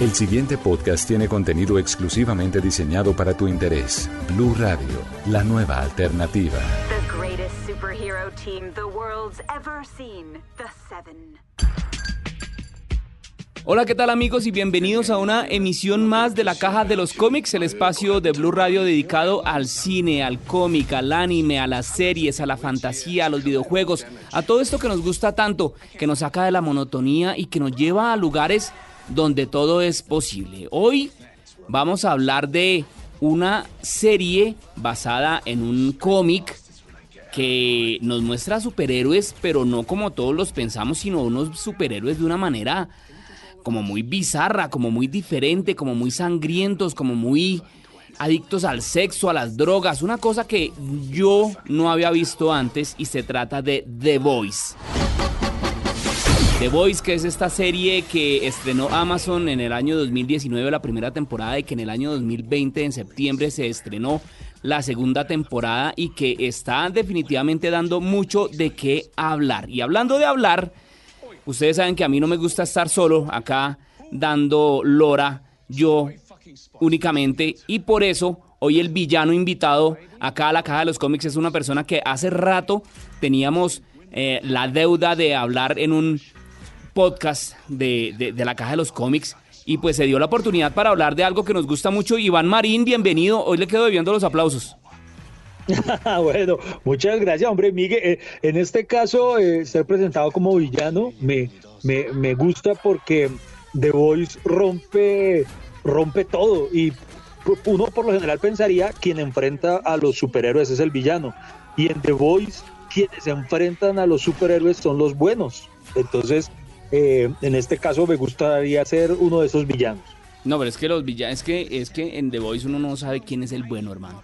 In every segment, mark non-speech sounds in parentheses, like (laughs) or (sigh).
El siguiente podcast tiene contenido exclusivamente diseñado para tu interés. Blue Radio, la nueva alternativa. The greatest superhero team the world's ever seen. The Seven. Hola, ¿qué tal amigos y bienvenidos a una emisión más de la Caja de los Cómics, el espacio de Blue Radio dedicado al cine, al cómic, al anime, a las series, a la fantasía, a los videojuegos, a todo esto que nos gusta tanto, que nos saca de la monotonía y que nos lleva a lugares donde todo es posible. Hoy vamos a hablar de una serie basada en un cómic que nos muestra superhéroes, pero no como todos los pensamos, sino unos superhéroes de una manera como muy bizarra, como muy diferente, como muy sangrientos, como muy adictos al sexo, a las drogas, una cosa que yo no había visto antes y se trata de The Voice. The Voice, que es esta serie que estrenó Amazon en el año 2019 la primera temporada y que en el año 2020 en septiembre se estrenó la segunda temporada y que está definitivamente dando mucho de qué hablar. Y hablando de hablar, ustedes saben que a mí no me gusta estar solo acá dando lora yo únicamente y por eso hoy el villano invitado acá a la caja de los cómics es una persona que hace rato teníamos eh, la deuda de hablar en un podcast de, la Caja de los Cómics y pues se dio la oportunidad para hablar de algo que nos gusta mucho. Iván Marín, bienvenido. Hoy le quedo debiendo los aplausos. (laughs) bueno, muchas gracias, hombre. Miguel, eh, en este caso, eh, ser presentado como villano me, me, gusta porque The Voice rompe, rompe todo y uno por lo general pensaría quien enfrenta a los superhéroes es el villano y en The Voice quienes enfrentan a los superhéroes son los buenos. Entonces, eh, en este caso me gustaría ser uno de esos villanos. No, pero es que los villanos, es que, es que en The Voice uno no sabe quién es el bueno, hermano.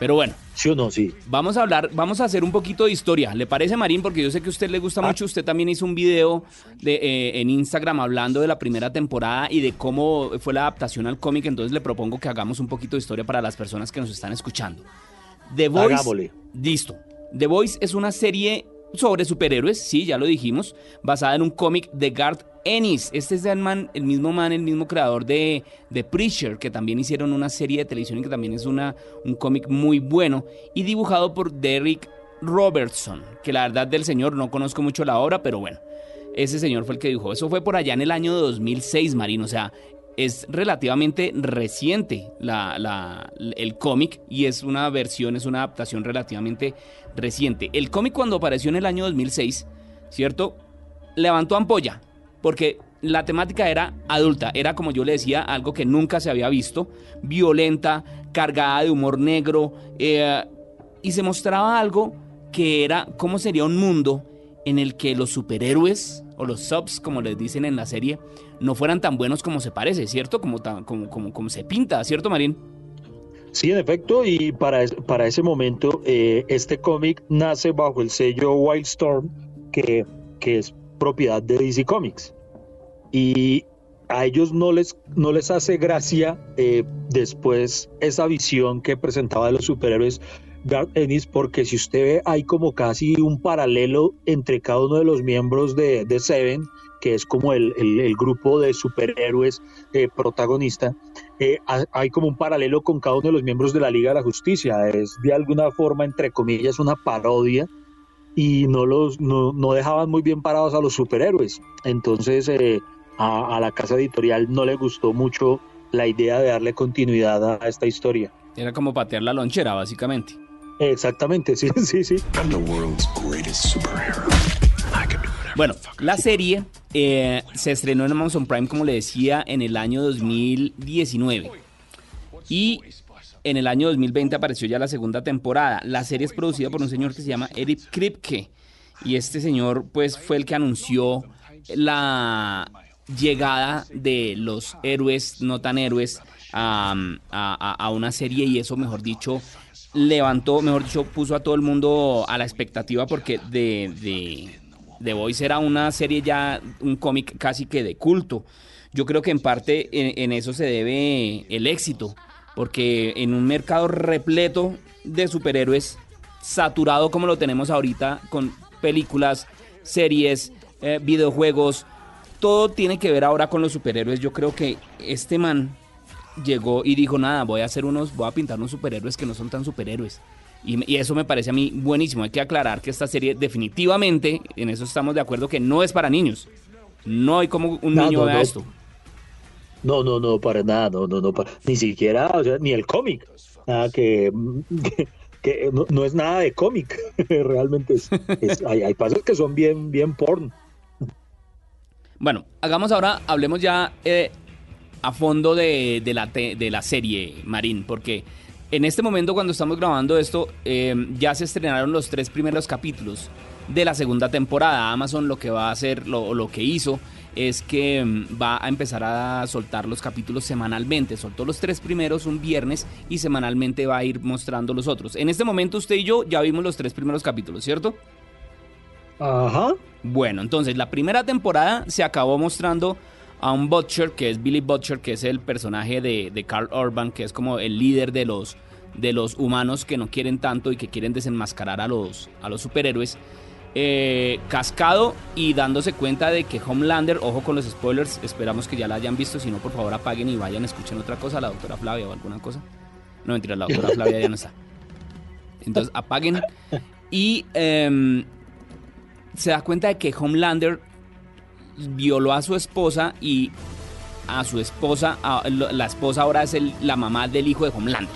Pero bueno. Sí o no, sí. Vamos a hablar, vamos a hacer un poquito de historia. ¿Le parece, Marín? Porque yo sé que a usted le gusta ah. mucho. Usted también hizo un video de, eh, en Instagram hablando de la primera temporada y de cómo fue la adaptación al cómic. Entonces le propongo que hagamos un poquito de historia para las personas que nos están escuchando. The Voice. Listo. The Voice es una serie sobre superhéroes, sí, ya lo dijimos, basada en un cómic de Garth Ennis. Este es el, man, el mismo man, el mismo creador de, The Preacher, que también hicieron una serie de televisión y que también es una, un cómic muy bueno, y dibujado por Derek Robertson, que la verdad del señor no conozco mucho la obra, pero bueno, ese señor fue el que dibujó. Eso fue por allá en el año 2006, Marino, o sea, es relativamente reciente el cómic y es una versión, es una adaptación relativamente reciente. El cómic cuando apareció en el año 2006, ¿cierto? Levantó ampolla, porque la temática era adulta, era como yo le decía, algo que nunca se había visto, violenta, cargada de humor negro, eh, y se mostraba algo que era cómo sería un mundo en el que los superhéroes o los subs, como les dicen en la serie, no fueran tan buenos como se parece, ¿cierto? Como, como, como, como se pinta, ¿cierto, Marín? Sí, en efecto, y para, para ese momento eh, este cómic nace bajo el sello Wildstorm, que, que es propiedad de DC Comics. Y a ellos no les, no les hace gracia eh, después esa visión que presentaba de los superhéroes Ennis, porque si usted ve, hay como casi un paralelo entre cada uno de los miembros de, de Seven, que es como el, el, grupo de superhéroes eh, protagonista. Eh, hay como un paralelo con cada uno de los miembros de la Liga de la Justicia. Es de alguna forma, entre comillas, una parodia y no, los, no, no dejaban muy bien parados a los superhéroes. Entonces, eh, a, a la casa editorial no le gustó mucho la idea de darle continuidad a esta historia. Era como patear la lonchera, básicamente. Exactamente, sí, (laughs) sí, sí. Bueno, la serie eh, se estrenó en Amazon Prime, como le decía, en el año 2019. Y en el año 2020 apareció ya la segunda temporada. La serie es producida por un señor que se llama Eric Kripke. Y este señor, pues, fue el que anunció la llegada de los héroes no tan héroes a, a, una serie y eso, mejor dicho, levantó, mejor dicho, puso a todo el mundo a la expectativa porque de, de, The Voice era una serie ya, un cómic casi que de culto. Yo creo que en parte en, eso se debe el éxito, porque en un mercado repleto de superhéroes, saturado como lo tenemos ahorita, con películas, series, eh, videojuegos, todo tiene que ver ahora con los superhéroes. Yo creo que este man llegó y dijo, nada, voy a hacer unos, voy a pintar unos superhéroes que no son tan superhéroes. Y, eso me parece a mí buenísimo. Hay que aclarar que esta serie definitivamente, en eso estamos de acuerdo, que no es para niños. No hay como un niño vea esto. No, no, no, para nada, no, no, no, ni siquiera, o sea, ni el cómic. Nada que, (laughs) que, no, es nada de cómic, (laughs) realmente es, (laughs) hay, hay, pasos que son bien, bien porn. Bueno, hagamos ahora, hablemos ya eh, a fondo de, de, la, de la serie, Marín, porque en este momento cuando estamos grabando esto, eh, ya se estrenaron los tres primeros capítulos de la segunda temporada. Amazon lo que va a hacer, lo, lo que hizo, es que mm, va a empezar a soltar los capítulos semanalmente. Soltó los tres primeros un viernes y semanalmente va a ir mostrando los otros. En este momento usted y yo ya vimos los tres primeros capítulos, ¿cierto? Ajá. Bueno, entonces la primera temporada se acabó mostrando a un Butcher, que es Billy Butcher, que es el personaje de, de Carl Urban, que es como el líder de los, de los humanos que no quieren tanto y que quieren desenmascarar a los, a los superhéroes. Eh, cascado y dándose cuenta de que Homelander, ojo con los spoilers, esperamos que ya la hayan visto, si no por favor apaguen y vayan, escuchen otra cosa, la doctora Flavia o alguna cosa. No mentira, la doctora Flavia ya no está. Entonces apaguen y em, se da cuenta de que Homelander violó a su esposa y a su esposa, la esposa ahora es la mamá del hijo de Homelander.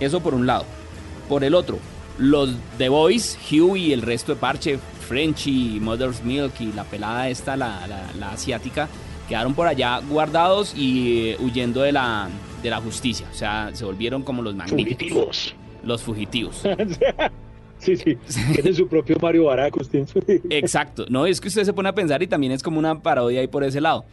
Eso por un lado. Por el otro, los The Boys, Hugh y el resto de parche, Frenchy, Mother's Milk y la pelada esta, la, asiática, quedaron por allá guardados y eh, huyendo de la, de la justicia. O sea, se volvieron como los magníficos. Los fugitivos. (laughs) Sí, sí, tiene su propio Mario Baracus. (laughs) Exacto, no, es que usted se pone a pensar y también es como una parodia ahí por ese lado.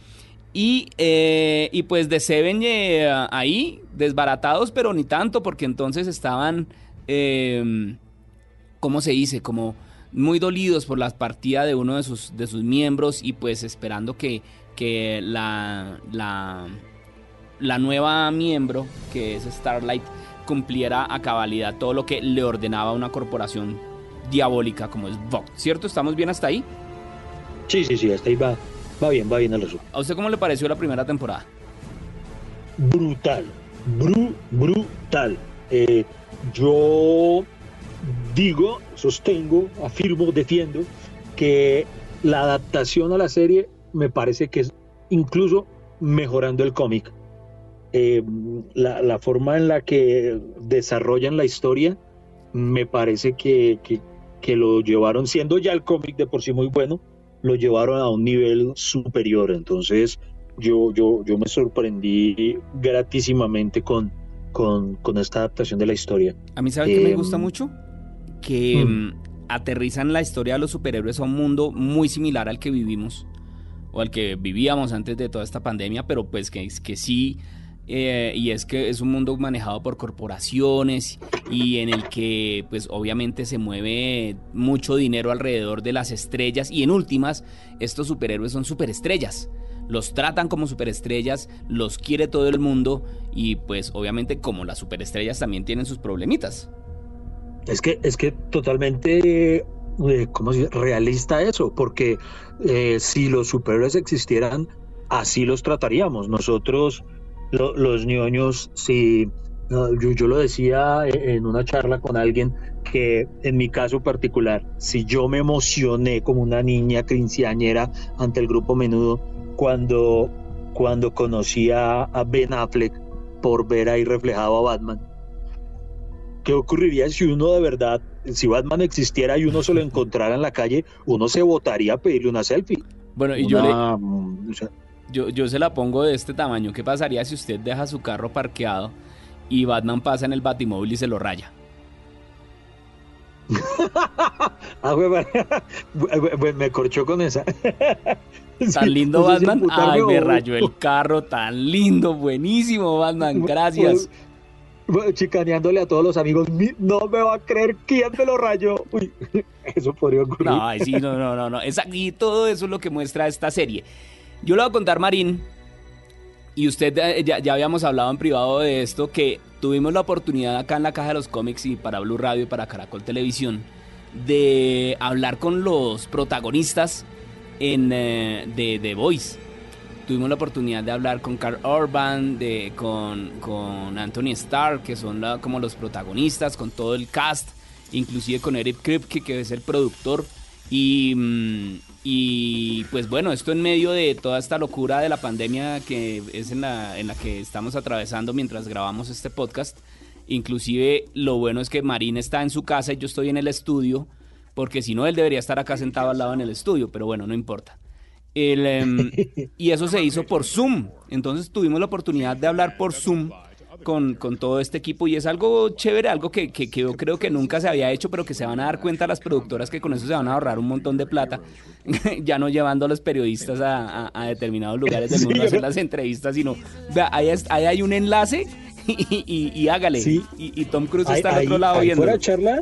Y, eh, y pues de Seven eh, ahí, desbaratados, pero ni tanto, porque entonces estaban, eh, ¿cómo se dice? Como muy dolidos por la partida de uno de sus, de sus miembros y pues esperando que, que la, la nueva miembro, que es Starlight, cumpliera a cabalidad todo lo que le ordenaba una corporación diabólica como es Vox. ¿Cierto? ¿Estamos bien hasta ahí? Sí, sí, sí, hasta ahí va, va bien, va bien el resumen. ¿A usted cómo le pareció la primera temporada? Brutal, bru, brutal. Eh, yo digo, sostengo, afirmo, defiendo que la adaptación a la serie me parece que es incluso mejorando el cómic. Eh, la, forma en la que desarrollan la historia me parece que, que, lo llevaron, siendo ya el cómic de por sí muy bueno, lo llevaron a un nivel superior. Entonces yo, yo, yo me sorprendí gratísimamente con, con, con esta adaptación de la historia. A mí, ¿sabe que me gusta em, mucho? Que mm. Mm, aterrizan la historia de los superhéroes a un mundo muy similar al que vivimos o al que vivíamos antes de toda esta pandemia, pero pues que, que sí eh, y es que es un mundo manejado por corporaciones y en el que pues obviamente se mueve mucho dinero alrededor de las estrellas y en últimas estos superhéroes son superestrellas. Los tratan como superestrellas, los quiere todo el mundo y pues obviamente como las superestrellas también tienen sus problemitas. Es que es que totalmente eh, ¿cómo realista eso, porque eh, si los superhéroes existieran, así los trataríamos. Nosotros los ñoños, si yo, lo decía en una charla con alguien que en mi caso particular, si yo me emocioné como una niña crinciañera ante el grupo Menudo cuando, cuando conocí a, Ben Affleck por ver ahí reflejado a Batman, ¿qué ocurriría si uno de verdad, si Batman existiera y uno se lo (laughs) encontrara en la calle, uno se votaría a pedirle una selfie? Bueno, y yo yo, yo se la pongo de este tamaño. ¿Qué pasaría si usted deja su carro parqueado y Batman pasa en el batimóvil y se lo raya? (laughs) ah, me corchó con esa. (laughs) Tan lindo Batman. Ay, me rayó el carro, tan lindo, buenísimo Batman, gracias. chicaneándole a todos los amigos, no me va a creer quién me lo rayó. Uy, (laughs) eso podría ocurrir. No, sí, no, no, no, no. Es aquí todo eso es lo que muestra esta serie. Yo le voy a contar, Marín, y usted eh, ya, ya, habíamos hablado en privado de esto, que tuvimos la oportunidad acá en la Caja de los Cómics y para Blue Radio y para Caracol Televisión de hablar con los protagonistas en, eh, de The Voice. Tuvimos la oportunidad de hablar con Carl Urban, de, con, con Anthony Starr, que son como los protagonistas, con todo el cast, inclusive con Eric Kripke, que es el productor. Y, mm, y pues bueno, esto en medio de toda esta locura de la pandemia que es en la, en la que estamos atravesando mientras grabamos este podcast. Inclusive lo bueno es que Marín está en su casa y yo estoy en el estudio, porque si no él debería estar acá sentado al lado en el estudio, pero bueno, no importa. Em, (laughs) y eso se hizo por Zoom, entonces tuvimos la oportunidad de hablar por Zoom con, con, todo este equipo y es algo chévere, algo que, que, yo creo que nunca se había hecho, pero que se van a dar cuenta las productoras que con eso se van a ahorrar un montón de plata, (laughs) ya no llevando a los periodistas a, a, determinados lugares del mundo a hacer las entrevistas, sino vea, ahí, ahí hay un enlace (laughs) y, y, hágale. Y, Tom Cruise está al otro lado viendo. Fuera charla,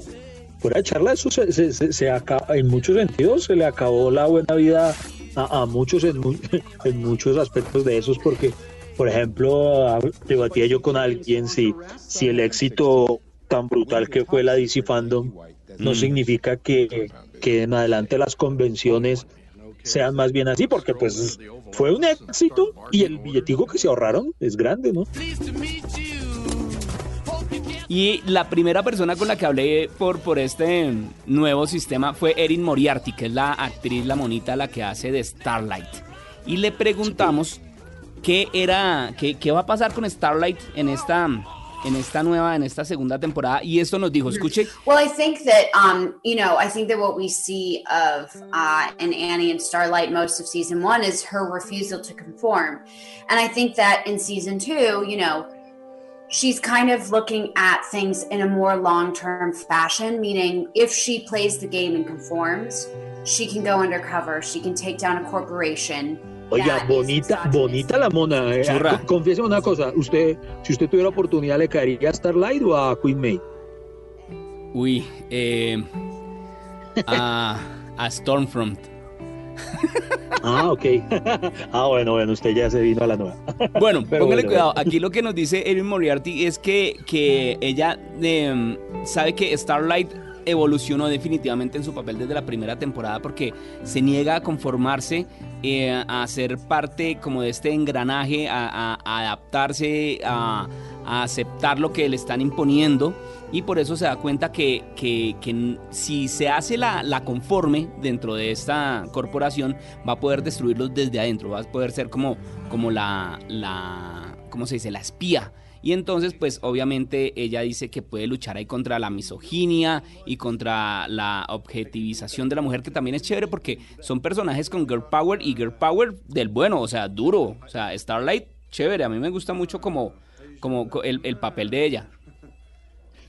fuera charla, eso se, se, se, acaba, en muchos sentidos se le acabó la buena vida a, a muchos en, (laughs) en muchos aspectos de esos porque por ejemplo, debatía yo con alguien si, si el éxito tan brutal que fue la DC Fandom no mm. significa que, que en adelante las convenciones sean más bien así, porque pues fue un éxito y el billetico que se ahorraron es grande, ¿no? Y la primera persona con la que hablé por, por este nuevo sistema fue Erin Moriarty, que es la actriz, la monita, la que hace de Starlight. Y le preguntamos qué era, qué, qué va a pasar con Starlight en esta en esta nueva, en esta segunda temporada. Y esto nos dijo, escuche. Well, I think that, um, you know, I think that what we see of uh, in Annie and Starlight most of season one is her refusal to conform. And I think that in season two, you know, she's kind of looking at things in a more long term fashion, meaning if she plays the game and conforms, she can go undercover, she can take down a corporation. Oiga, bonita, bonita la mona. Eh. Confiese una cosa, usted, si usted tuviera oportunidad, ¿le caería a Starlight o a Queen May? Uy, eh, a, a Stormfront. Ah, ok. (laughs) ah, bueno, bueno, usted ya se vino a la nueva. (laughs) bueno, póngale cuidado. Aquí lo que nos dice Erin Moriarty es que, que ella em, sabe que Starlight evolucionó definitivamente en su papel desde la primera temporada porque se niega a conformarse, eh, a ser parte como de este engranaje, a, adaptarse, a, aceptar lo que le están imponiendo y por eso se da cuenta que, si se hace la, la, conforme dentro de esta corporación va a poder destruirlos desde adentro, va a poder ser como, como la, la, ¿cómo se dice? La espía y entonces, pues obviamente ella dice que puede luchar ahí contra la misoginia y contra la objetivización de la mujer, que también es chévere porque son personajes con girl power y girl power del bueno, o sea, duro. O sea, Starlight, chévere. A mí me gusta mucho como, como el, papel de ella.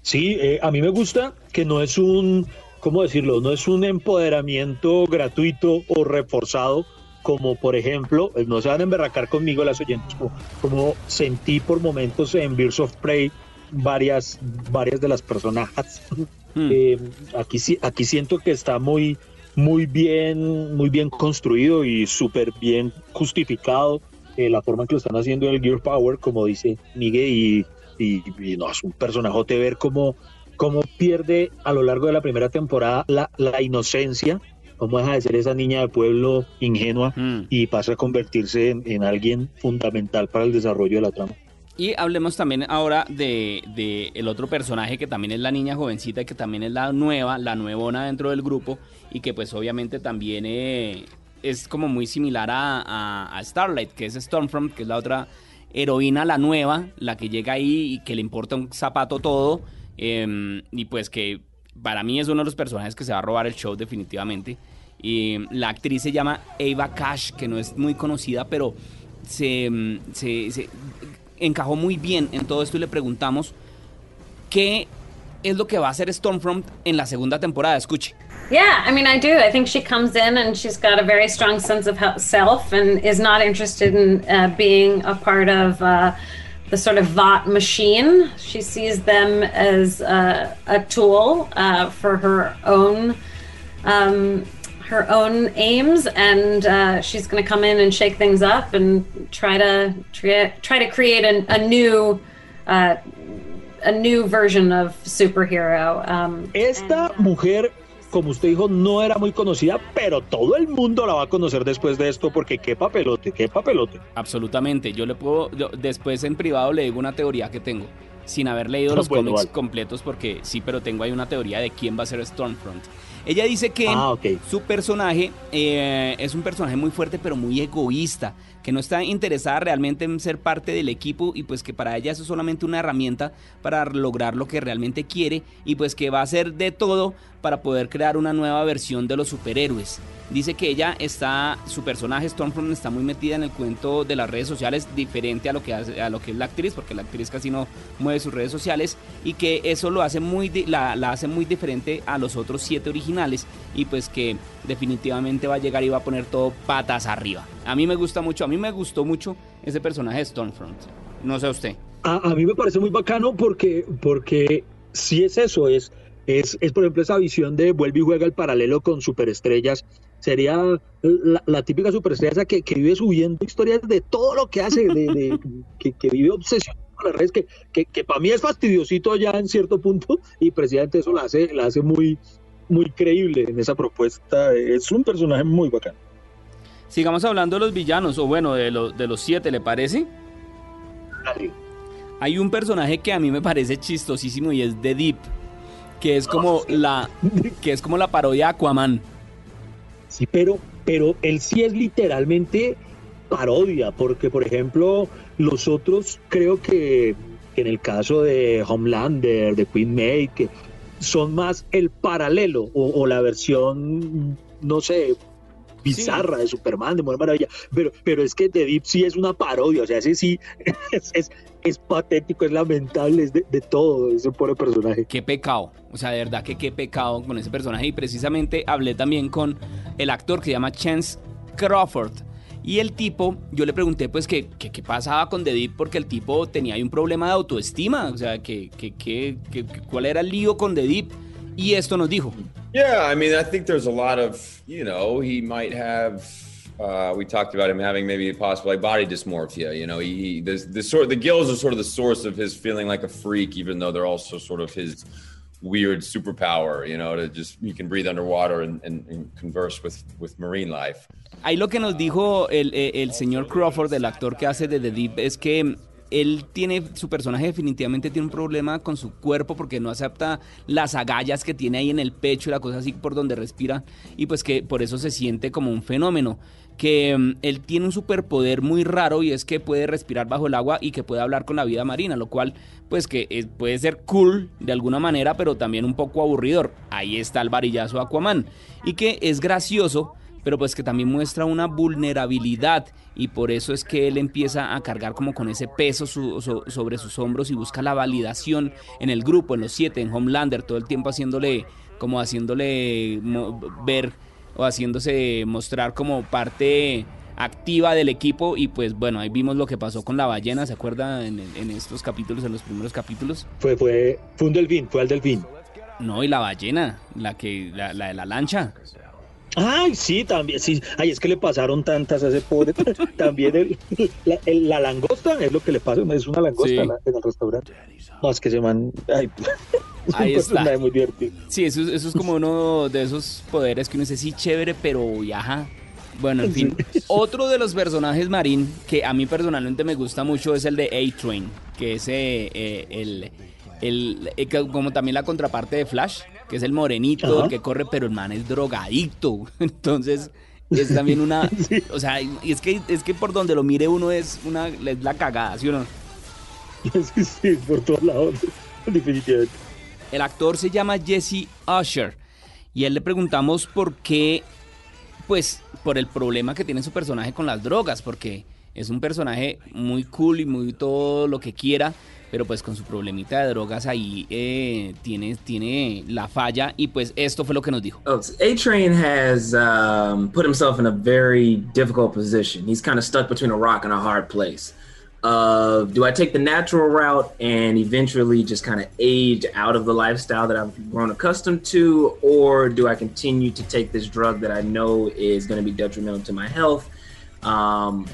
Sí, eh, a mí me gusta que no es un, ¿cómo decirlo? No es un empoderamiento gratuito o reforzado como por ejemplo, eh, no se van a emberracar conmigo las oyentes, como, sentí por momentos en Birds of Prey varias, varias de las personajes. (laughs) Hmm. Eh, aquí, aquí siento que está muy, muy bien, muy bien construido y súper bien justificado eh, la forma en que lo están haciendo el Gear Power, como dice Miguel, y, no, es un personaje ver cómo, cómo pierde a lo largo de la primera temporada la, la inocencia cómo deja de ser esa niña de pueblo ingenua mm. y pasa a convertirse en, alguien fundamental para el desarrollo de la trama. Y hablemos también ahora de, el otro personaje que también es la niña jovencita, que también es la nueva, la nuevona dentro del grupo y que pues obviamente también eh, es como muy similar a, Starlight, que es Stormfront, que es la otra heroína, la nueva, la que llega ahí y que le importa un zapato todo em, y pues que para mí es uno de los personajes que se va a robar el show definitivamente. Y la actriz se llama Eva Cash, que no es muy conocida, pero se, se, encajó muy bien en todo esto y le preguntamos qué es lo que va a hacer Stormfront en la segunda temporada. Escuche. Yeah, I mean, I do. I think she comes in and she's got a very strong sense of self and is not interested in uh, being a part of uh, the sort of Vought machine. She sees them as uh, a tool uh, for her own. Um, her own aims and uh, she's going to come in and shake things up and try to try, try to create a, a new uh, a new version of superhero. Um, Esta and, uh, mujer como usted dijo, no era muy conocida, pero todo el mundo la va a conocer después de esto, porque qué papelote, qué papelote. Absolutamente, yo le puedo, yo, después en privado le digo una teoría que tengo, sin haber leído (laughs) los bueno, cómics vale. completos, porque sí, pero tengo ahí una teoría de quién va a ser Stormfront. Ella dice que ah, okay. su personaje eh, es un personaje muy fuerte, pero muy egoísta que no está interesada realmente en ser parte del equipo y pues que para ella eso es solamente una herramienta para lograr lo que realmente quiere y pues que va a hacer de todo para poder crear una nueva versión de los superhéroes. Dice que ella está, su personaje Stormfront está muy metida en el cuento de las redes sociales, diferente a lo que hace, a lo que es la actriz, porque la actriz casi no mueve sus redes sociales y que eso lo hace muy, la, la hace muy diferente a los otros siete originales y pues que definitivamente va a llegar y va a poner todo patas arriba. A mí me gusta mucho, a mí me gustó mucho ese personaje de Stormfront. No sé usted. A, mí me parece muy bacano porque, porque si es eso, es, es, es por ejemplo esa visión de vuelve y juega el paralelo con superestrellas sería la, la típica superestrella que, que, vive subiendo historias de todo lo que hace, de, de que, que, vive obsesionado con las redes, que, que, que para mí es fastidiosito ya en cierto punto, y precisamente eso la hace, la hace muy, muy creíble en esa propuesta. Es un personaje muy bacán. Sigamos hablando de los villanos, o bueno, de, lo, de los siete, ¿le parece? Dale. Hay un personaje que a mí me parece chistosísimo y es The Deep, que es como la que es como la parodia Aquaman. Sí, pero, pero él sí es literalmente parodia, porque por ejemplo, los otros creo que, en el caso de Homelander, de Queen May, que son más el paralelo o la versión, no sé, bizarra sí. de Superman, de Mujer Maravilla, pero, pero es que The Deep sí es una parodia, o sea, ese sí (laughs) es, es, es patético, es lamentable, es de, de, todo ese pobre personaje. Qué pecado, o sea, de verdad que qué pecado con ese personaje y precisamente hablé también con el actor que se llama Chance Crawford. Y el tipo, yo le pregunté pues qué qué pasaba con The Deep porque el tipo tenía ahí un problema de autoestima, o sea, que, que, que, que cuál era el lío con The Deep. Y esto nos dijo. Yeah, I mean, I think there's a lot of, you know, he might have. Uh, we talked about him having maybe possible like body dysmorphia. You know, he, he the, the sort the gills are sort of the source of his feeling like a freak, even though they're also sort of his weird superpower. You know, to just he can breathe underwater and, and, and converse with with marine life. Ahí lo que nos dijo el, el señor Crawford, el actor que hace de The Deep, es que él tiene, su personaje definitivamente tiene un problema con su cuerpo porque no acepta las agallas que tiene ahí en el pecho y la cosa así por donde respira. Y pues que por eso se siente como un fenómeno. Que um, él tiene un superpoder muy raro y es que puede respirar bajo el agua y que puede hablar con la vida marina, lo cual pues que es, puede ser cool de alguna manera, pero también un poco aburridor. Ahí está el varillazo Aquaman. Y que es gracioso pero pues que también muestra una vulnerabilidad y por eso es que él empieza a cargar como con ese peso su, so, sobre sus hombros y busca la validación en el grupo, en los siete, en Homelander, todo el tiempo haciéndole, como haciéndole ver o haciéndose mostrar como parte activa del equipo y pues bueno, ahí vimos lo que pasó con la ballena, ¿se acuerda en, en estos capítulos, en los primeros capítulos? Fue, fue, fue un delfín, fue al delfín. No, y la ballena, la que, la, la de la lancha. Ay, sí, también, sí. Ay, es que le pasaron tantas a ese pobre. (laughs) también el, la, el, la, langosta es lo que le pasa, es una langosta sí. la, en el restaurante. Es que se man. Ay, (laughs) Ahí está. muy divertido. Sí, eso, eso, es como uno de esos poderes que uno dice, sí, chévere, pero viaja. Bueno, en (laughs) fin. Sí. Otro de los personajes marín que a mí personalmente me gusta mucho es el de A-Train, que es eh, eh, el, el, el, como también la contraparte de Flash que es el morenito, Ajá. el que corre, pero el man es drogadicto. (laughs) Entonces, es también una. (laughs) sí. O sea, y es que, es que por donde lo mire uno es una es la cagada, ¿sí o no? (laughs) Sí, sí, por todos lados, definitivamente. El actor se llama Jesse Usher. Y a él le preguntamos por qué, pues, por el problema que tiene su personaje con las drogas, porque es un personaje muy cool y muy todo lo que quiera, pero pues con su problemita de drogas ahí eh, tiene, tiene la falla y pues esto fue lo que nos dijo. A-Train has um, put himself in a very difficult position. He's kind of stuck between a rock and a hard place. Of do I take the natural route and eventually just kind of age out of the lifestyle that I've grown accustomed to, or do I continue to take this drug that I know is going to be detrimental to my health? Um,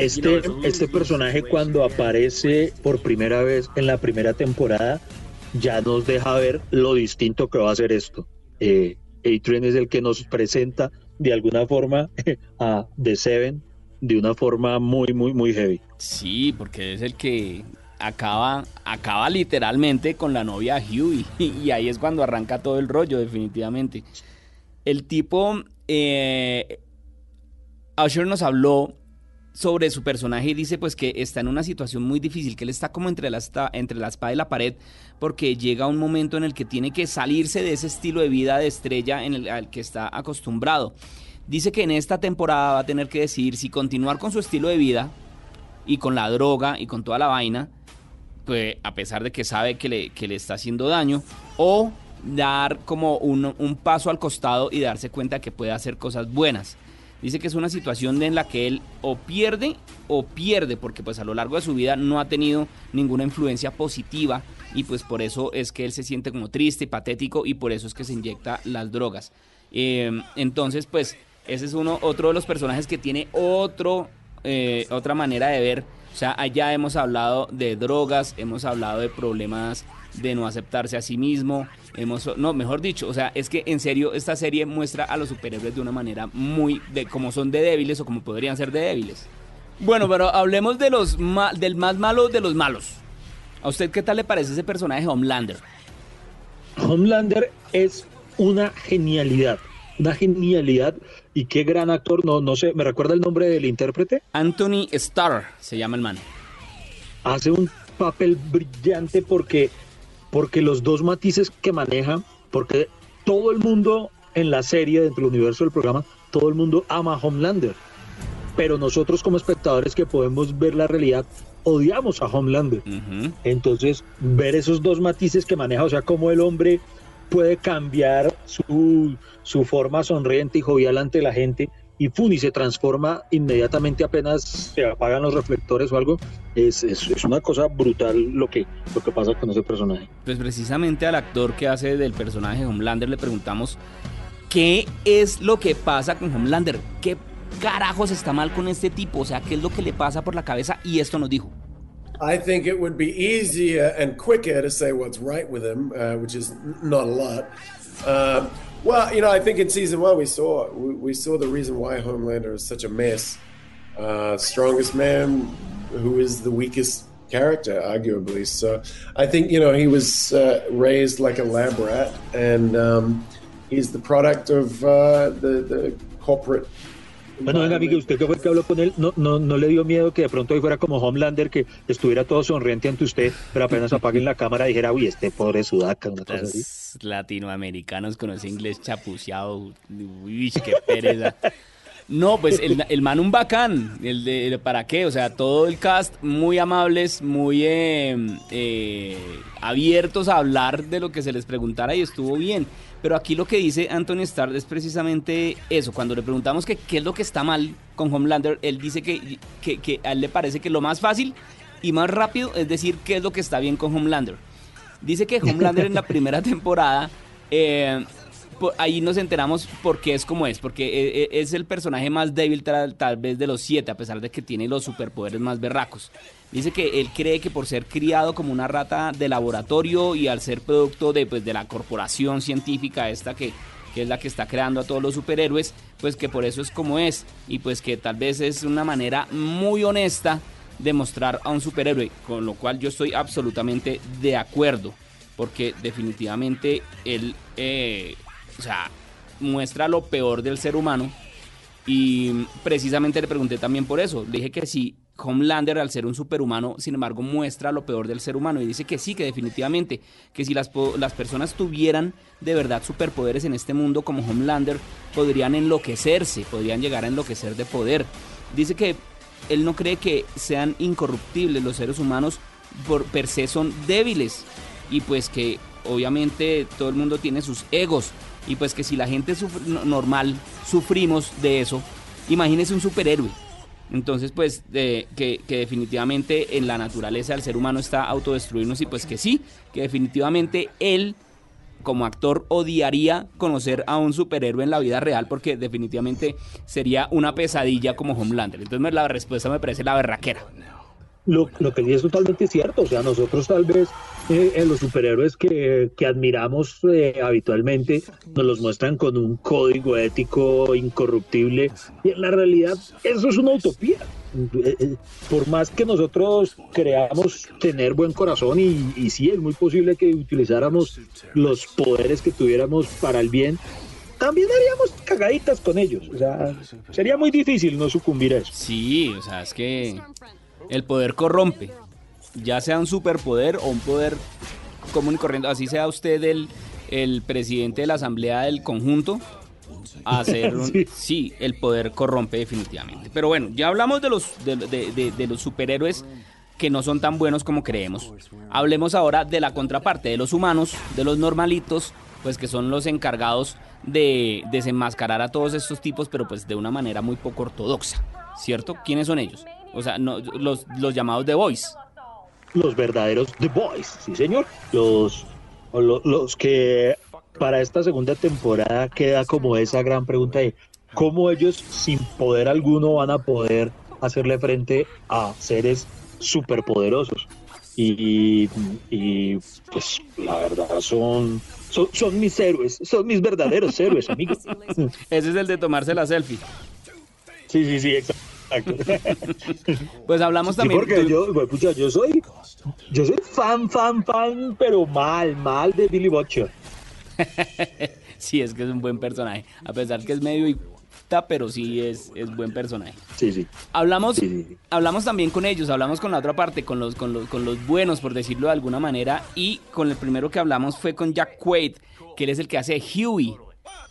Este, este personaje cuando aparece por primera vez en la primera temporada ya nos deja ver lo distinto que va a ser esto. Eh, Adrian es el que nos presenta de alguna forma (laughs) a The Seven de una forma muy, muy, muy heavy. Sí, porque es el que acaba, acaba literalmente con la novia Huey (laughs) y, ahí es cuando arranca todo el rollo, definitivamente. El tipo, eh, Usher nos habló sobre su personaje y dice pues que está en una situación muy difícil, que él está como entre la, entre la espada y la pared porque llega un momento en el que tiene que salirse de ese estilo de vida de estrella en el, al que está acostumbrado. Dice que en esta temporada va a tener que decidir si continuar con su estilo de vida y con la droga y con toda la vaina, pues a pesar de que sabe que le, que le está haciendo daño, o dar como un, un paso al costado y darse cuenta que puede hacer cosas buenas. Dice que es una situación en la que él o pierde o pierde, porque pues a lo largo de su vida no ha tenido ninguna influencia positiva y pues por eso es que él se siente como triste, patético y por eso es que se inyecta las drogas. Eh, entonces pues ese es uno, otro de los personajes que tiene otro, eh, otra manera de ver. O sea, allá hemos hablado de drogas, hemos hablado de problemas de no aceptarse a sí mismo, hemos, no, mejor dicho, o sea, es que en serio esta serie muestra a los superhéroes de una manera muy, de como son de débiles o como podrían ser de débiles. Bueno, pero hablemos de los del más malo de los malos. ¿A usted qué tal le parece ese personaje Homelander? Homelander es una genialidad, una genialidad y qué gran actor, no, no sé, ¿me recuerda el nombre del intérprete? Anthony Starr se llama el man. Hace un papel brillante porque porque los dos matices que maneja, porque todo el mundo en la serie, dentro del universo del programa, todo el mundo ama a Homelander. Pero nosotros como espectadores que podemos ver la realidad, odiamos a Homelander. Entonces, ver esos dos matices que maneja, o sea, cómo el hombre puede cambiar su, su forma sonriente y jovial ante la gente y Funi se transforma inmediatamente apenas se apagan los reflectores o algo. Es, es, una cosa brutal lo que, lo que pasa con ese personaje. Pues precisamente al actor que hace del personaje Homelander le preguntamos qué es lo que pasa con Homelander, qué carajos está mal con este tipo, o sea, qué es lo que le pasa por la cabeza y esto nos dijo. I think it would be easier and quicker to say what's right with him, uh, which is not a lot. Uh, Well, you know, I think in season one we saw we, we saw the reason why Homelander is such a mess. Uh, strongest man who is the weakest character, arguably. So I think you know he was uh, raised like a lab rat, and um, he's the product of uh, the the corporate Bueno, venga, amigo, usted que fue el que habló con él, ¿no, no, no le dio miedo que de pronto hoy fuera como Homelander, que estuviera todo sonriente ante usted, pero apenas apaguen la cámara dijera, uy, este pobre sudaca, una cosa así? latinoamericanos con ese inglés chapuceado, uy, qué pereza. No, pues el, el man un bacán, el de, ¿para qué? O sea, todo el cast muy amables, muy eh, eh, abiertos a hablar de lo que se les preguntara y estuvo bien. Pero aquí lo que dice Anthony Starr es precisamente eso. Cuando le preguntamos que, qué es lo que está mal con Homelander, él dice que, que, a él le parece que lo más fácil y más rápido es decir qué es lo que está bien con Homelander. Dice que Homelander en la primera (laughs) temporada eh, ahí nos enteramos por qué es como es, porque eh, eh, es el personaje más débil tal, vez de los siete, a pesar de que tiene los superpoderes más berracos. Dice que él cree que por ser criado como una rata de laboratorio y al ser producto de, pues, de la corporación científica esta que, que es la que está creando a todos los superhéroes, pues que por eso es como es y pues que tal vez es una manera muy honesta de mostrar a un superhéroe, con lo cual yo estoy absolutamente de acuerdo, porque definitivamente él eh, o sea, muestra lo peor del ser humano. Y precisamente le pregunté también por eso. Dije que si Homelander, al ser un superhumano, sin embargo, muestra lo peor del ser humano. Y dice que sí, que definitivamente, que si las, las personas tuvieran de verdad superpoderes en este mundo como Homelander, podrían enloquecerse, podrían llegar a enloquecer de poder. Dice que él no cree que sean incorruptibles los seres humanos por per se son débiles y pues que obviamente todo el mundo tiene sus egos y pues que si la gente normal sufrimos de eso, imagínese un superhéroe. Entonces, pues, que, que, definitivamente en la naturaleza del ser humano está autodestruirnos y pues que sí, que definitivamente él como actor odiaría conocer a un superhéroe en la vida real porque definitivamente sería una pesadilla como Homelander. Entonces la respuesta me parece la berraquera lo, lo que es totalmente cierto. O sea, nosotros tal vez eh, en los superhéroes que, que admiramos eh, habitualmente nos los muestran con un código ético incorruptible y en la realidad eso es una utopía. Eh, por más que nosotros creamos tener buen corazón y, y sí es muy posible que utilizáramos los poderes que tuviéramos para el bien, también haríamos cagaditas con ellos. O sea, sería muy difícil no sucumbir a eso. Sí, o sea, es que el poder corrompe, ya sea un superpoder o un poder común y corriente, así sea usted el, el presidente de la asamblea del conjunto, hacer (laughs) sí. el poder corrompe definitivamente. Pero bueno, ya hablamos de los, de, los superhéroes que no son tan buenos como creemos. Hablemos ahora de la contraparte, de los humanos, de los normalitos, pues que son los encargados de desenmascarar a todos estos tipos, pero pues de una manera muy poco ortodoxa, ¿cierto? ¿Quiénes son ellos? O sea, no, los, los llamados The Boys. Los verdaderos The Boys, sí señor. Los, los, los que para esta segunda temporada queda como esa gran pregunta de cómo ellos sin poder alguno van a poder hacerle frente a seres superpoderosos. Y, y pues la verdad son, son, son, mis héroes, son mis verdaderos héroes, amigos. (laughs) Ese es el de tomarse la selfie. Sí, sí, sí, exacto. (laughs) pues hablamos también. porque yo, yo soy, yo soy fan, fan, fan, pero mal, mal de Billy Butcher. (laughs) sí, es que es un buen personaje. A pesar que es medio pero sí es, es buen personaje. Sí, sí. Hablamos, hablamos también con ellos, hablamos con la otra parte, con los, con, los, con los buenos, por decirlo de alguna manera, y con el primero que hablamos fue con Jack Quaid, que él es el que hace Huey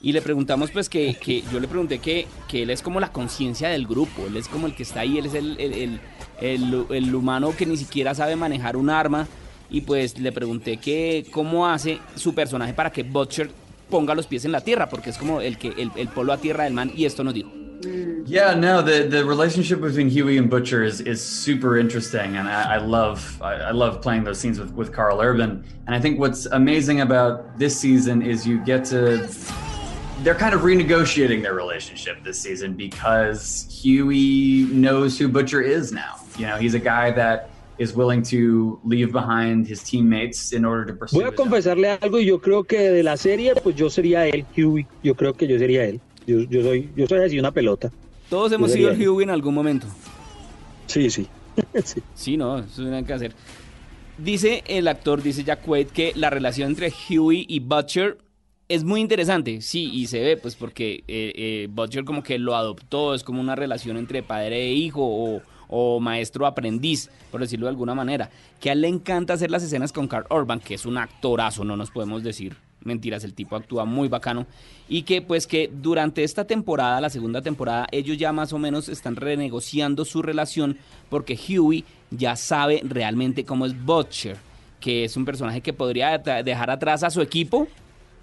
y le preguntamos pues que, que yo le pregunté que, que, él es como la conciencia del grupo, él es como el que está ahí, él es el, el, el, el, humano que ni siquiera sabe manejar un arma y pues le pregunté que cómo hace su personaje para que Butcher ponga los pies en la tierra, porque es como el que el, el polo a tierra del man y esto nos dijo. Yeah, no, the, the relationship between Huey and Butcher is, is super interesting, and I, I love I, I, love playing those scenes with, with Carl Urban. And I think what's amazing about this season is you get to they're kind of renegotiating their relationship this season because Huey knows who Butcher is now. You know, he's a guy that is willing to leave behind his teammates in order to pursue. Voy a confesarle algo. Yo creo que de la serie, pues yo sería él, Huey. Yo creo que yo sería él. Yo, yo soy, yo soy así una pelota. Todos hemos sido el Huey en algún momento. Sí, sí. (laughs) sí. sí, no, eso tiene que hacer. Dice el actor, dice Jack Quaid, que la relación entre Huey y Butcher es muy interesante, sí, y se ve, pues porque eh, eh, Butcher como que lo adoptó, es como una relación entre padre e hijo o, maestro-aprendiz, por decirlo de alguna manera. Que a él le encanta hacer las escenas con Carl Urban, que es un actorazo, no nos podemos decir mentiras, el tipo actúa muy bacano. Y que pues que durante esta temporada, la segunda temporada, ellos ya más o menos están renegociando su relación porque Huey ya sabe realmente cómo es Butcher, que es un personaje que podría dejar atrás a su equipo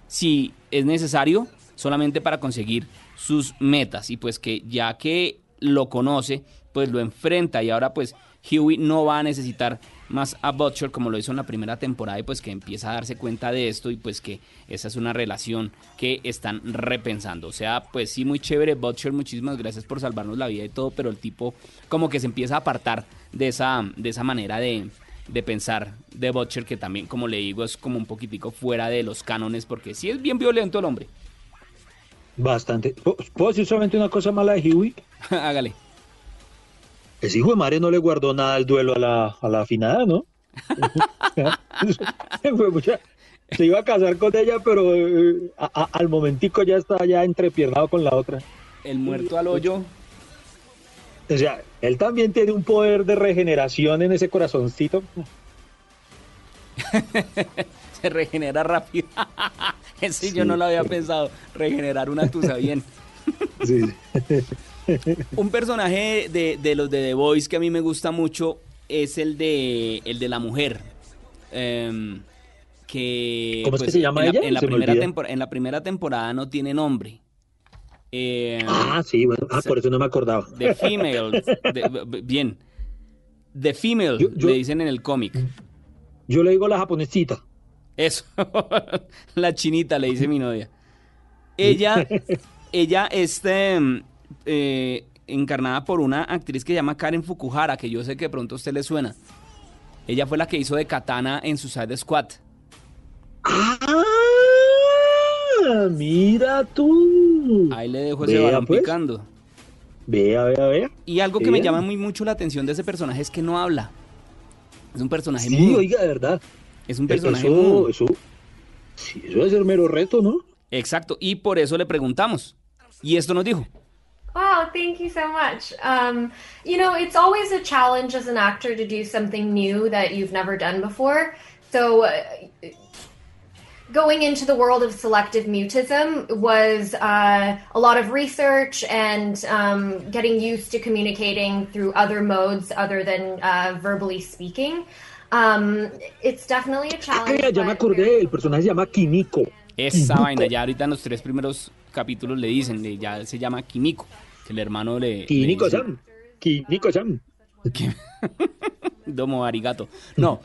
si es necesario solamente para conseguir sus metas y pues que ya que lo conoce, pues lo enfrenta y ahora pues Huey no va a necesitar más a Butcher como lo hizo en la primera temporada y pues que empieza a darse cuenta de esto y pues que esa es una relación que están repensando. O sea, pues sí, muy chévere Butcher, muchísimas gracias por salvarnos la vida y todo, pero el tipo como que se empieza a apartar de esa, de esa manera de, de pensar de Butcher, que también, como le digo, es como un poquitico fuera de los cánones, porque sí es bien violento el hombre. Bastante. ¿Puedo decir solamente una cosa mala de Huey? (laughs) Hágale. Ese hijo de madre no le guardó nada al duelo a la, a la afinada, ¿no? (laughs) (laughs) se iba a casar con ella, pero eh, al momentico ya está ya entrepiernado con la otra. El muerto al hoyo o sea, él también tiene un poder de regeneración en ese corazoncito. (laughs) Se regenera rápido. (laughs) Ese yo no lo había pensado. Regenerar una tusa bien. (laughs) sí. un personaje de, los de The Voice que a mí me gusta mucho es el de, el de la mujer. Em, que, ¿Cómo es que pues, se llama en la- en, la primera en la primera temporada no tiene nombre. Eh, Ah, sí, bueno, ah, por eso no me acordaba. The Female. de- bien. The Female, Yo- yo- le dicen en el cómic. Yo le digo la japonesita. Eso. (laughs) la chinita, le dice mi novia. Ella, (laughs) ella este, eh, encarnada por una actriz que se llama Karen Fukuhara, que yo sé que de pronto a usted le suena. Ella fue la que hizo de Katana en Suicide Squad. Ah, mira tú. Ahí le dejo ese Vea, balón pues. picando. Vea, vea, vea. Y algo que me llama muy mucho la atención de ese personaje es que no habla. Es un personaje Sí, mudo. oiga, de verdad. Es un personaje eso, mudo. eso, sí, eso debe ser mero reto, ¿no? Exacto. Y por eso le preguntamos. Y esto nos dijo. Wow, thank you so much. Um, you know, it's always a challenge as an actor to do something new that you've never done before. So, uh, going into the world of selective mutism was uh, a lot of research and um, getting used to communicating through other modes other than uh, verbally speaking. Um, it's definitely a challenge. Ah, ya me but acordé, el personaje se llama Kimiko. Esa vaina, ya ahorita en los tres primeros capítulos le dicen, le- ya se llama Kimiko, que el hermano le... le Kimiko-san. Kimiko-san. (laughs) Domo arigato. No.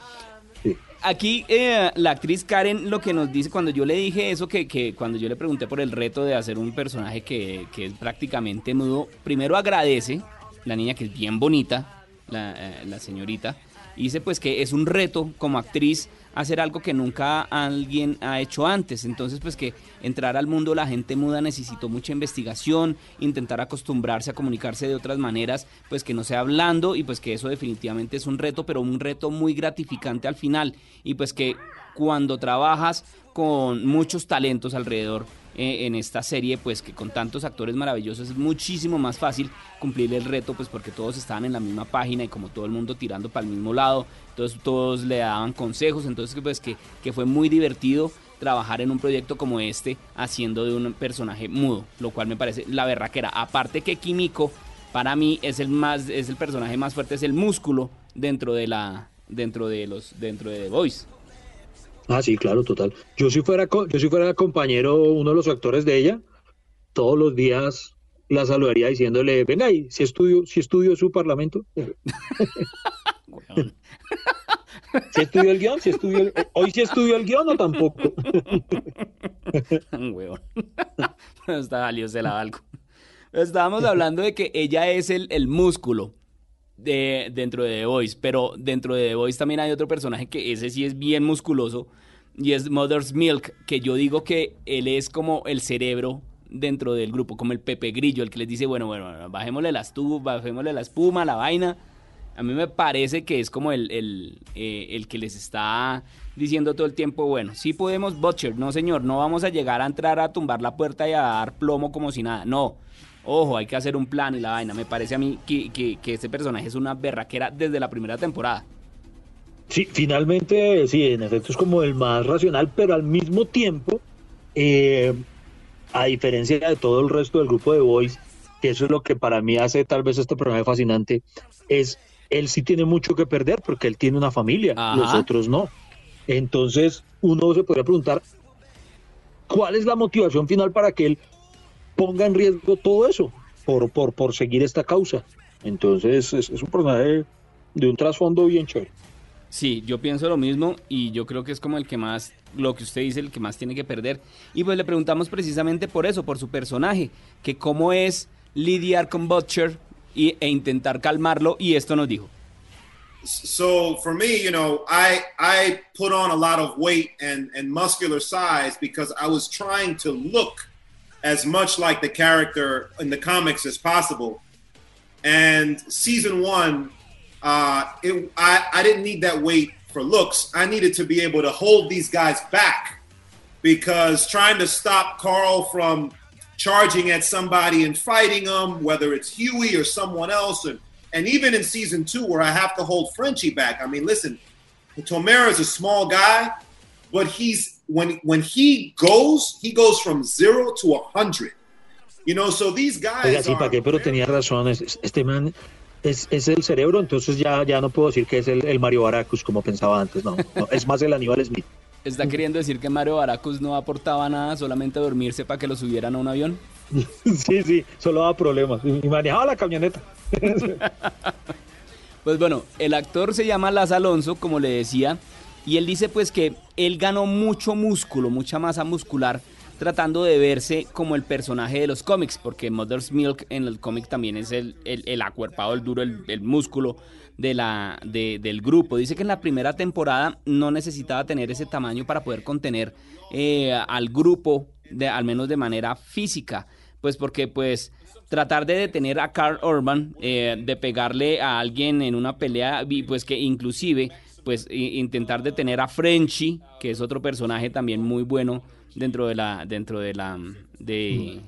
Aquí eh, la actriz Karen lo que nos dice, cuando yo le dije eso, que, que cuando yo le pregunté por el reto de hacer un personaje que, que es prácticamente mudo, primero agradece, la niña que es bien bonita, la, eh, la señorita, y dice pues que es un reto como actriz hacer algo que nunca alguien ha hecho antes. Entonces, pues que entrar al mundo la gente muda necesitó mucha investigación, intentar acostumbrarse a comunicarse de otras maneras, pues que no sea hablando y pues que eso definitivamente es un reto, pero un reto muy gratificante al final. Y pues que cuando trabajas con muchos talentos alrededor eh, en esta serie, pues que con tantos actores maravillosos es muchísimo más fácil cumplir el reto, pues porque todos estaban en la misma página y como todo el mundo tirando para el mismo lado, entonces todos le daban consejos, entonces pues que, que fue muy divertido trabajar en un proyecto como este haciendo de un personaje mudo, lo cual me parece la berraquera. Aparte que Kimiko para mí es el más es el personaje más fuerte, es el músculo dentro de la dentro de los dentro de The Voice. Ah, sí, claro, total. Yo si fuera, yo si fuera compañero, uno de los actores de ella, todos los días la saludaría diciéndole, venga ahí, si estudio, si estudio su parlamento. (laughs) ¿Si estudió el guion? ¿Si estudió el- ¿Hoy sí estudió el guion o tampoco? (laughs) Huevón. (laughs) Está algo. Estábamos hablando de que ella es el, el músculo de, dentro de The Voice, pero dentro de The Voice también hay otro personaje que ese sí es bien musculoso y es Mother's Milk, que yo digo que él es como el cerebro dentro del grupo, como el Pepe Grillo, el que les dice, bueno, bueno, bajémosle las tubas, bajémosle la espuma, la vaina. A mí me parece que es como el, el, eh, el que les está diciendo todo el tiempo, bueno, sí podemos Butcher, no señor, no vamos a llegar a entrar a tumbar la puerta y a dar plomo como si nada, no. Ojo, hay que hacer un plan y la vaina. Me parece a mí que, que, que este personaje es una berraquera desde la primera temporada. Sí, finalmente, sí, en efecto es como el más racional, pero al mismo tiempo, eh, a diferencia de todo el resto del grupo de Boys, que eso es lo que para mí hace tal vez este personaje fascinante, es él sí tiene mucho que perder porque él tiene una familia, Ajá. los otros no. Entonces, uno se podría preguntar, ¿cuál es la motivación final para que él ponga en riesgo todo eso por, por, por seguir esta causa? Entonces, es, es un personaje de un trasfondo bien chévere. Sí, yo pienso lo mismo y yo creo que es como el que más, lo que usted dice, el que más tiene que perder. Y pues le preguntamos precisamente por eso, por su personaje, que cómo es lidiar con Butcher y, e intentar calmarlo y esto nos dijo. so for me, you know, I I put on a lot of weight and and muscular size because I was trying to look as much like the character in the comics as possible. And season one, uh, it, I I didn't need that weight for looks. I needed to be able to hold these guys back because trying to stop Carl from charging at somebody and fighting them, whether it's Huey or someone else, and and even in season two where I have to hold Frenchie back. I mean, listen, Tomera is a small guy, but he's when when he goes, he goes from zero to a hundred. You know, so these guys Oiga, sí, are ¿para qué? Pero tenía razón. es- es- Este man, es, es, el cerebro, entonces ya, ya no puedo decir que es el, el Mario Baracus como pensaba antes, no, no, es más el Aníbal Smith. ¿Está queriendo decir que Mario Baracus no aportaba nada, solamente dormirse para que lo subieran a un avión? (laughs) Sí, sí, solo daba problemas y manejaba la camioneta. (laughs) Pues bueno, el actor se llama Las Alonso, como le decía, y él dice pues que él ganó mucho músculo, mucha masa muscular, tratando de verse como el personaje de los cómics, porque Mother's Milk en el cómic también es el, el, acuerpado, el duro, el, músculo de la, del grupo. Dice que en la primera temporada no necesitaba tener ese tamaño para poder contener eh, al grupo, de, al menos de manera física, pues porque pues tratar de detener a Carl Urban, eh, de pegarle a alguien en una pelea, pues que inclusive, pues intentar detener a Frenchy, que es otro personaje también muy bueno dentro de la, dentro de la, de,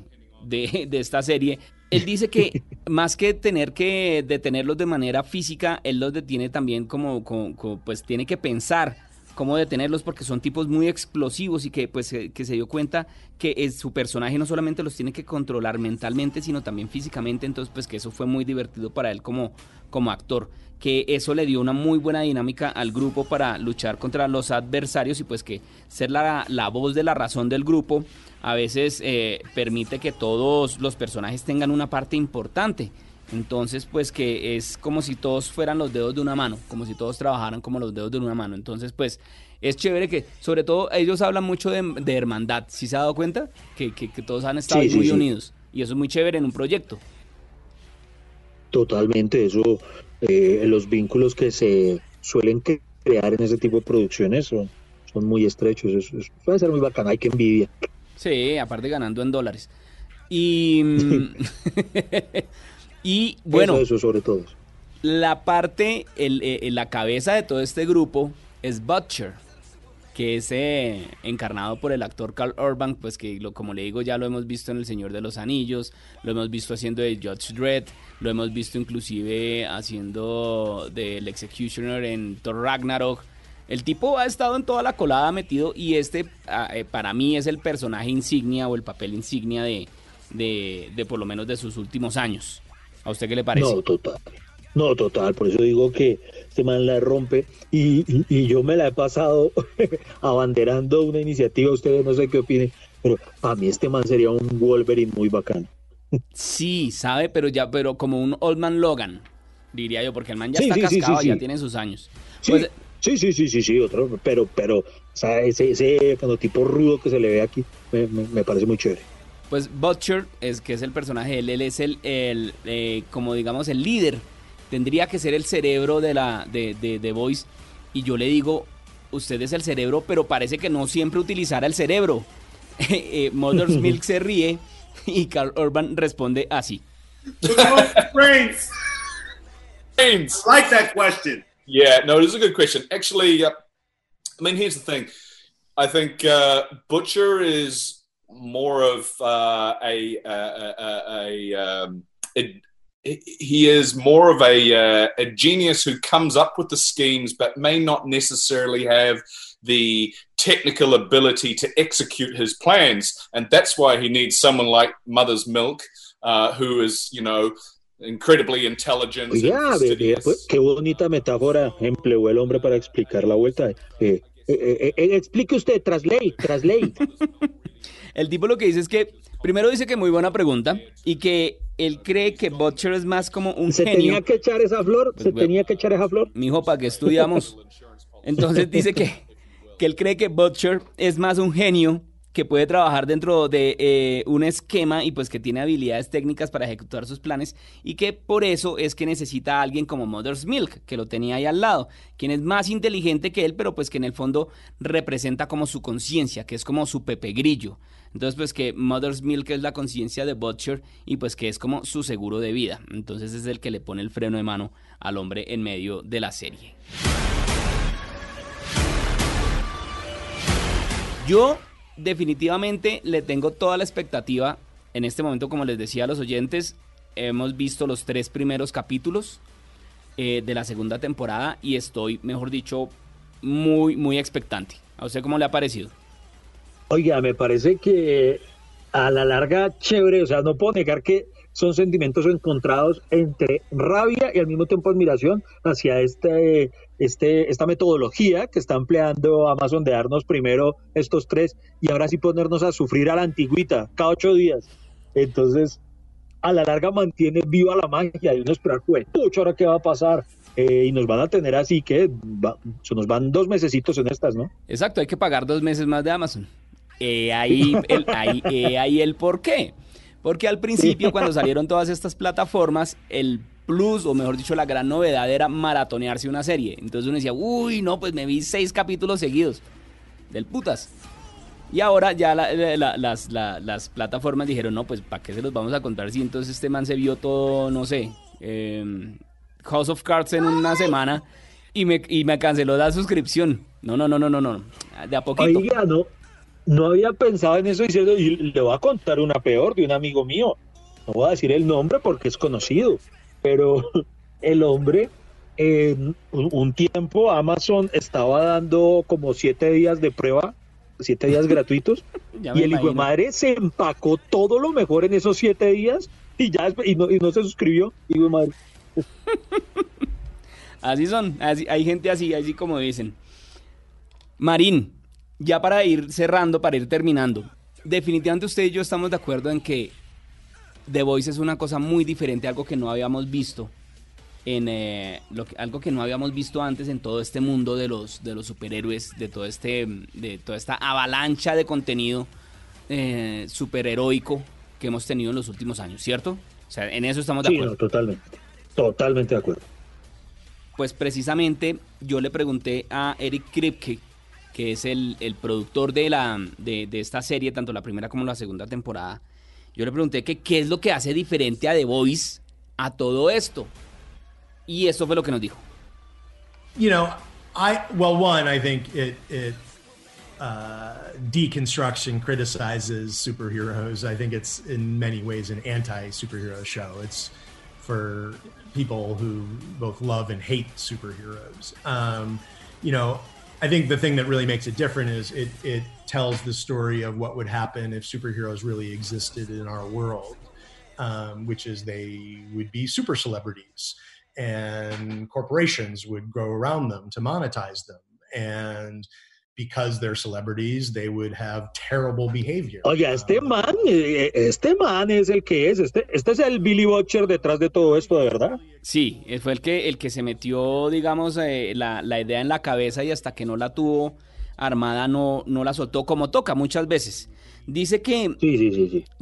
de, esta serie. Él dice que (laughs) más que tener que detenerlos de manera física, él los detiene también como, como pues tiene que pensar cómo detenerlos porque son tipos muy explosivos y que pues que se dio cuenta que es, su personaje no solamente los tiene que controlar mentalmente sino también físicamente. Entonces pues que eso fue muy divertido para él como, como actor que eso le dio una muy buena dinámica al grupo para luchar contra los adversarios y pues que ser la, la voz de la razón del grupo a veces eh, permite que todos los personajes tengan una parte importante entonces, pues que es como si todos fueran los dedos de una mano, como si todos trabajaran como los dedos de una mano. Entonces, pues es chévere que, sobre todo, ellos hablan mucho de, hermandad. ¿Sí se ha dado cuenta? Que, todos han estado muy unidos. Y eso es muy chévere en un proyecto. Totalmente, eso, eh, los vínculos que se suelen crear en ese tipo de producciones son, son muy estrechos. Eso, puede ser muy bacán, hay que envidia. Sí, aparte ganando en dólares. Y. Mm, (laughs) Y bueno, eso, sobre todo. La parte, el, eh, la cabeza de todo este grupo es Butcher, que es eh, encarnado por el actor Carl Urban, pues que lo, como le digo ya lo hemos visto en El Señor de los Anillos, lo hemos visto haciendo de Judge Dredd, lo hemos visto inclusive haciendo del Executioner en Thor Ragnarok. El tipo ha estado en toda la colada metido y este ah, eh, para mí es el personaje insignia o el papel insignia de, de, de por lo menos de sus últimos años. ¿A usted qué le parece? No, total. No, total. Por eso digo que este man la rompe y, y, yo me la he pasado (laughs) abanderando una iniciativa. Ustedes no sé qué opinen, pero para mí este man sería un Wolverine muy bacán. Sí, sabe, pero ya, pero como un Old Man Logan, diría yo, porque el man ya está cascado, ya tiene sus años. Pues, sí, sí, sí, sí, sí, otro, pero, pero, o sea, ese, ese tipo rudo que se le ve aquí, me, me parece muy chévere. Pues Butcher, es, que es el personaje, él, él es el, el eh, como digamos, el líder. Tendría que ser el cerebro de la de, de, Voice. Y yo le digo, usted es el cerebro, pero parece que no siempre utilizará el cerebro. (laughs) eh, Mother's (laughs) Milk se ríe y Carl Urban responde así. brains. brains. like that question. Yeah, no, it is a good question. Actually, uh, I mean, here's the thing. I think uh, Butcher is more of uh, a, a, a, um, a, he is more of a, uh, a genius who comes up with the schemes, but may not necessarily have the technical ability to execute his plans, and that's why he needs someone like Mother's Milk, uh, who is, you know, incredibly intelligent. Yeah, qué bonita metáfora empleó el hombre para explicar la vuelta. Eh, eh, eh, explique usted, translate, translate. (laughs) El tipo lo que dice es que, primero dice que muy buena pregunta y que él cree que Butcher es más como un ¿Se tenía que echar esa flor? ¿Se pues, tenía que echar esa flor? Mijo, ¿para qué estudiamos? Entonces dice que, que él cree que Butcher es más un genio que puede trabajar dentro de eh, un esquema y pues que tiene habilidades técnicas para ejecutar sus planes y que por eso es que necesita a alguien como Mother's Milk, que lo tenía ahí al lado, quien es más inteligente que él, pero pues que en el fondo representa como su conciencia, que es como su Pepe Grillo. Entonces, pues que Mother's Milk es la conciencia de Butcher y pues que es como su seguro de vida. Entonces es el que le pone el freno de mano al hombre en medio de la serie. Yo definitivamente le tengo toda la expectativa. En este momento, como les decía a los oyentes, hemos visto los tres primeros capítulos eh, de la segunda temporada y estoy, mejor dicho, muy, muy expectante. ¿A usted cómo le ha parecido? Oiga, me parece que a la larga chévere, o sea, no puedo negar que son sentimientos encontrados entre rabia y al mismo tiempo admiración hacia este, este, esta metodología que está empleando Amazon de darnos primero estos tres y ahora sí ponernos a sufrir a la antigüita cada ocho días. Entonces, a la larga mantiene viva la magia y uno esperar, pues, ahora qué va a pasar. Eh, y nos van a tener así que se nos van dos mesecitos en estas, ¿no? Exacto, hay que pagar dos meses más de Amazon. Eh, ahí, el, ahí, eh, ahí el por qué. Porque al principio, cuando salieron todas estas plataformas, el plus, o mejor dicho, la gran novedad era maratonearse una serie. Entonces uno decía, uy, no, pues me vi seis capítulos seguidos. Del putas. Y ahora ya las, las, plataformas dijeron, no, pues ¿para qué se los vamos a contar si entonces este man se vio todo, no sé, em, House of Cards en una semana y me, y me canceló la suscripción? No, no, no, no, no, no. De a poquito. Oiga, no, no había pensado en eso diciendo, y le voy a contar una peor de un amigo mío. No voy a decir el nombre porque es conocido, pero (laughs) el hombre en un tiempo Amazon estaba dando como siete días de prueba siete días gratuitos. (laughs) y el hijo de madre se empacó todo lo mejor en esos siete días y ya y no, y no se suscribió. Hijo de madre. (laughs) así son, hay gente así, así como dicen. Marín, ya para ir cerrando, para ir terminando, definitivamente usted y yo estamos de acuerdo en que The Voice es una cosa muy diferente, algo que no habíamos visto en eh, lo que, algo que no habíamos visto antes en todo este mundo de los, de los superhéroes, de todo este, de toda esta avalancha de contenido eh, superheroico que hemos tenido en los últimos años, ¿cierto? O sea, en eso estamos de acuerdo. totalmente, totalmente de acuerdo. Pues precisamente yo le pregunté a Eric Kripke, que es el, productor de, la, de, de, esta serie, tanto la primera como la segunda temporada, yo le pregunté que qué es lo que hace diferente a The Voice a todo esto. Y eso fue lo que nos dijo. You know, I well, one, I think it it uh, deconstructs and criticizes superheroes. I think it's in many ways an anti-superhero show. It's for people who both love and hate superheroes. Um, you know, I think the thing that really makes it different is it it tells the story of what would happen if superheroes really existed in our world, um, which is they would be super celebrities and corporations would grow around them to monetize them. And because they're celebrities, they would have terrible behavior. Oye, este man, eh, este man es el que es, este, este es el Billy Butcher detrás de todo esto, ¿de verdad? Sí, fue el que, el que se metió, digamos, eh, la, la, idea en la cabeza y hasta que no la tuvo armada no, no la soltó como toca muchas veces. Dice que,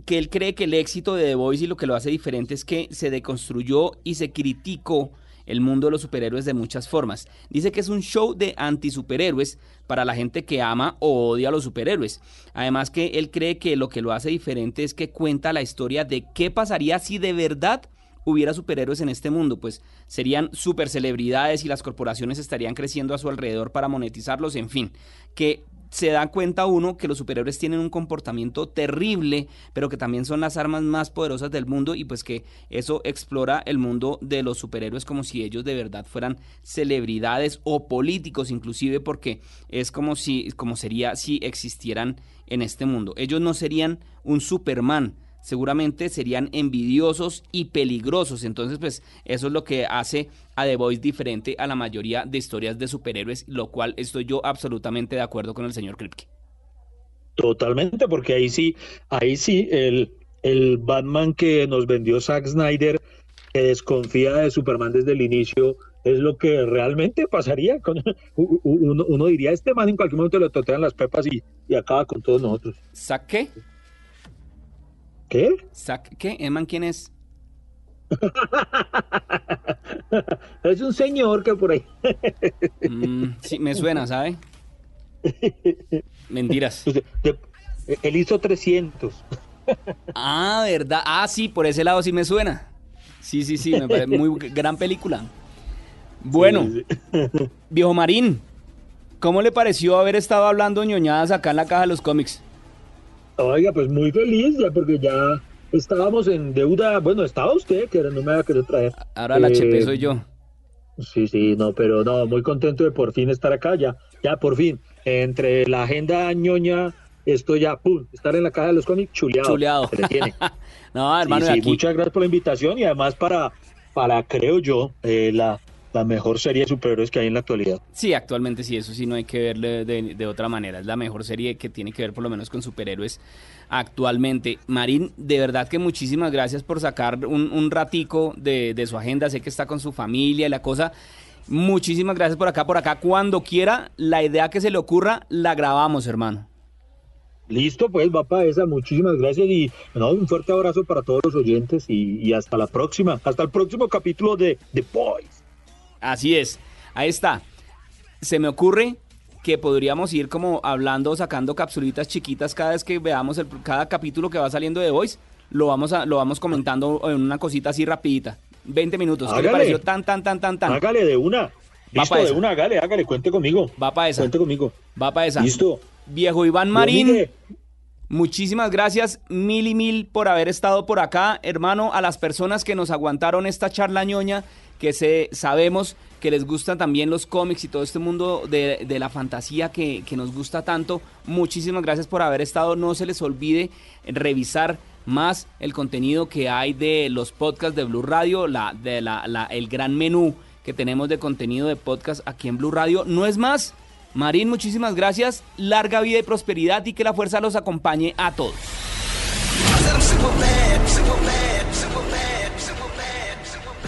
que él cree que el éxito de The Voice y lo que lo hace diferente es que se deconstruyó y se criticó el mundo de los superhéroes de muchas formas. Dice que es un show de anti-superhéroes para la gente que ama o odia a los superhéroes. Además que él cree que lo que lo hace diferente es que cuenta la historia de qué pasaría si de verdad hubiera superhéroes en este mundo, pues serían super celebridades y las corporaciones estarían creciendo a su alrededor para monetizarlos, en fin, que se da cuenta uno que los superhéroes tienen un comportamiento terrible, pero que también son las armas más poderosas del mundo y pues que eso explora el mundo de los superhéroes como si ellos de verdad fueran celebridades o políticos inclusive porque es como si como sería si existieran en este mundo. Ellos no serían un Superman, seguramente serían envidiosos y peligrosos. Entonces, pues eso es lo que hace a The Voice diferente a la mayoría de historias de superhéroes, lo cual estoy yo absolutamente de acuerdo con el señor Kripke. Totalmente, porque ahí sí, ahí sí, el, el Batman que nos vendió Zack Snyder, que desconfía de Superman desde el inicio, es lo que realmente pasaría. Con, uno, diría, este man en cualquier momento le totean las pepas y, y acaba con todos nosotros. ¿Zack qué? ¿Qué? ¿Qué? ¿Eman quién es? (laughs) es un señor que por ahí. Mm, sí, me suena, ¿sabe? Mentiras. (laughs) Él hizo 300. ah, ¿verdad? Ah, sí, por ese lado sí me suena. Sí, sí, sí, me parece muy (laughs) gran película. Bueno, viejo Marín, ¿cómo le pareció haber estado hablando ñoñadas acá en la caja de los cómics? Oiga, pues muy feliz ya porque ya estábamos en deuda. Bueno, estaba usted, que no me había querido traer. Ahora la HP soy yo. Sí, sí, no, pero no, muy contento de por fin estar acá ya. Ya por fin, entre la agenda ñoña esto ya, pum, estar en la caja de los cómics, chuleado. Chuleado. Se le tiene. (laughs) no, hermano, Sí, sí, aquí- muchas gracias por la invitación y además para, para creo yo, eh, la, la mejor serie de superhéroes que hay en la actualidad. Sí, actualmente sí, eso sí no hay que verle de, de otra manera. Es la mejor serie que tiene que ver por lo menos con superhéroes actualmente. Marín, de verdad que muchísimas gracias por sacar un, un ratico de, de su agenda. Sé que está con su familia y la cosa. Muchísimas gracias por acá, por acá. Cuando quiera, la idea que se le ocurra, la grabamos, hermano. Listo, pues va para esa. Muchísimas gracias y no, un fuerte abrazo para todos los oyentes y, y hasta la próxima. Hasta el próximo capítulo de The Boys. Así es, ahí está. Se me ocurre que podríamos ir como hablando, sacando capsulitas chiquitas cada vez que veamos el, cada capítulo que va saliendo de Voice. Lo vamos, a, lo vamos comentando en una cosita así rapidita. 20 minutos. ¿Qué le pareció tan, tan, tan, tan, tan? Hágale de una. Va Listo, de esa. una, hágale, hágale, cuente conmigo. Va para esa. Cuente conmigo. Va para esa. Listo. Viejo Iván Marín. mire. Muchísimas gracias, mil y mil por haber estado por acá, hermano, a las personas que nos aguantaron esta charla ñoña, que se, sabemos que les gustan también los cómics y todo este mundo de, la fantasía que, nos gusta tanto. Muchísimas gracias por haber estado. No se les olvide revisar más el contenido que hay de los podcasts de Blue Radio, el gran menú que tenemos de contenido de podcast aquí en Blue Radio. No es más. Marín, muchísimas gracias. Larga vida y prosperidad y que la fuerza los acompañe a todos.